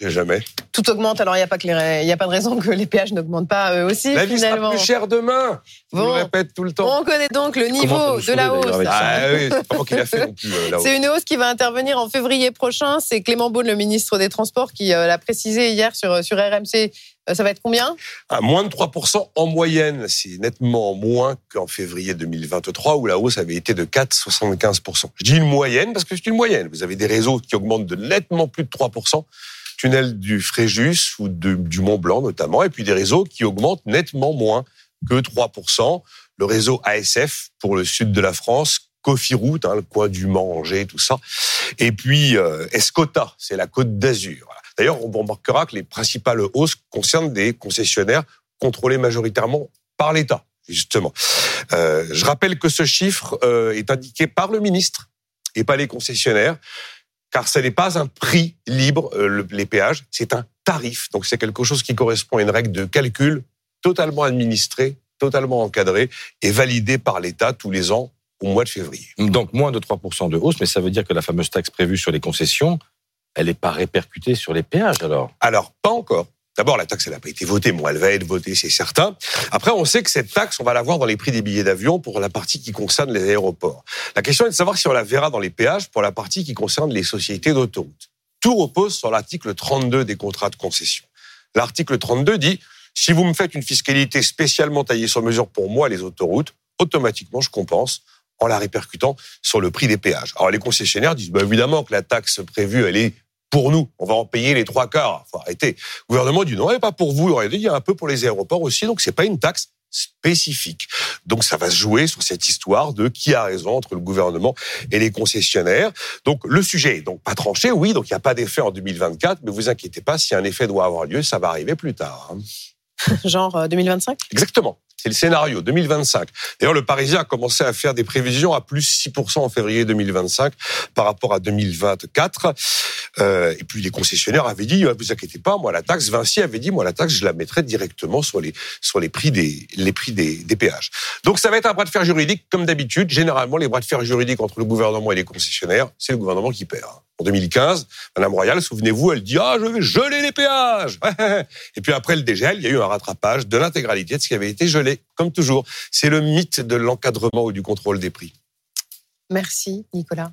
jamais. Tout augmente, alors il n'y a, pas que les... il y a pas de raison que les péages n'augmentent pas eux aussi. La vie finalement. sera plus chère demain. Je le répète tout le temps. On connaît donc le niveau de la hausse. Ah oui, c'est pas moi qui l'a fait non plus, euh. C'est une hausse qui va intervenir en février prochain. C'est Clément Beaune, le ministre des Transports, qui euh, l'a précisé hier sur, sur RMC. Euh, ça va être combien? À moins de 3% en moyenne. C'est nettement moins qu'en février 2023 où la hausse avait été de 4,75%. Je dis une moyenne parce que c'est une moyenne. Vous avez des réseaux qui augmentent de nettement plus de 3%. Du Fréjus ou du Mont Blanc notamment, et puis des réseaux qui augmentent nettement moins que 3%. Le réseau ASF pour le sud de la France, Cofiroute, hein, le coin du Mans, Angers, tout ça. Et puis euh, Escota, c'est la côte d'Azur. D'ailleurs, on remarquera que les principales hausses concernent des concessionnaires contrôlés majoritairement par l'État, justement. Euh, je rappelle que ce chiffre euh, est indiqué par le ministre et pas les concessionnaires, car ce n'est pas un prix libre, euh, le- les péages, c'est un tarif. Donc c'est quelque chose qui correspond à une règle de calcul totalement administrée, totalement encadrée et validée par l'État tous les ans au mois de février. Donc moins de 3% de hausse, mais ça veut dire que la fameuse taxe prévue sur les concessions, elle n'est pas répercutée sur les péages alors? Alors, pas encore. D'abord, la taxe, elle n'a pas été votée. Bon, elle va être votée, c'est certain. Après, on sait que cette taxe, on va la voir dans les prix des billets d'avion pour la partie qui concerne les aéroports. La question est de savoir si on la verra dans les péages pour la partie qui concerne les sociétés d'autoroutes. Tout repose sur l'article 32 des contrats de concession. L'article 32 dit, si vous me faites une fiscalité spécialement taillée sur mesure pour moi, les autoroutes, automatiquement, je compense en la répercutant sur le prix des péages. Alors, les concessionnaires disent, bah, évidemment que la taxe prévue, elle est pour nous. On va en payer les trois quarts. Faut arrêter. Le gouvernement dit non, et pas pour vous. Il y a un peu pour les aéroports aussi, donc c'est pas une taxe spécifique. Donc ça va se jouer sur cette histoire de qui a raison entre le gouvernement et les concessionnaires. Donc le sujet est donc pas tranché, oui, donc il n'y a pas d'effet en 2024, mais vous inquiétez pas, si un effet doit avoir lieu, ça va arriver plus tard. hein. Genre euh, 2025 Exactement. C'est le scénario 2025. D'ailleurs, le Parisien a commencé à faire des prévisions à plus 6% en février 2025 par rapport à 2024. Euh, et puis les concessionnaires avaient dit, vous inquiétez pas, moi la taxe, Vinci avait dit, moi la taxe, je la mettrai directement sur les sur les prix des les prix des, des péages. Donc ça va être un bras de fer juridique comme d'habitude. Généralement, les bras de fer juridiques entre le gouvernement et les concessionnaires, c'est le gouvernement qui perd. En 2015, Madame Royal, souvenez-vous, elle dit ah je vais geler les péages. Et puis après le dégel, il y a eu un rattrapage de l'intégralité de ce qui avait été gelé, comme toujours. C'est le mythe de l'encadrement ou du contrôle des prix. Merci, Nicolas.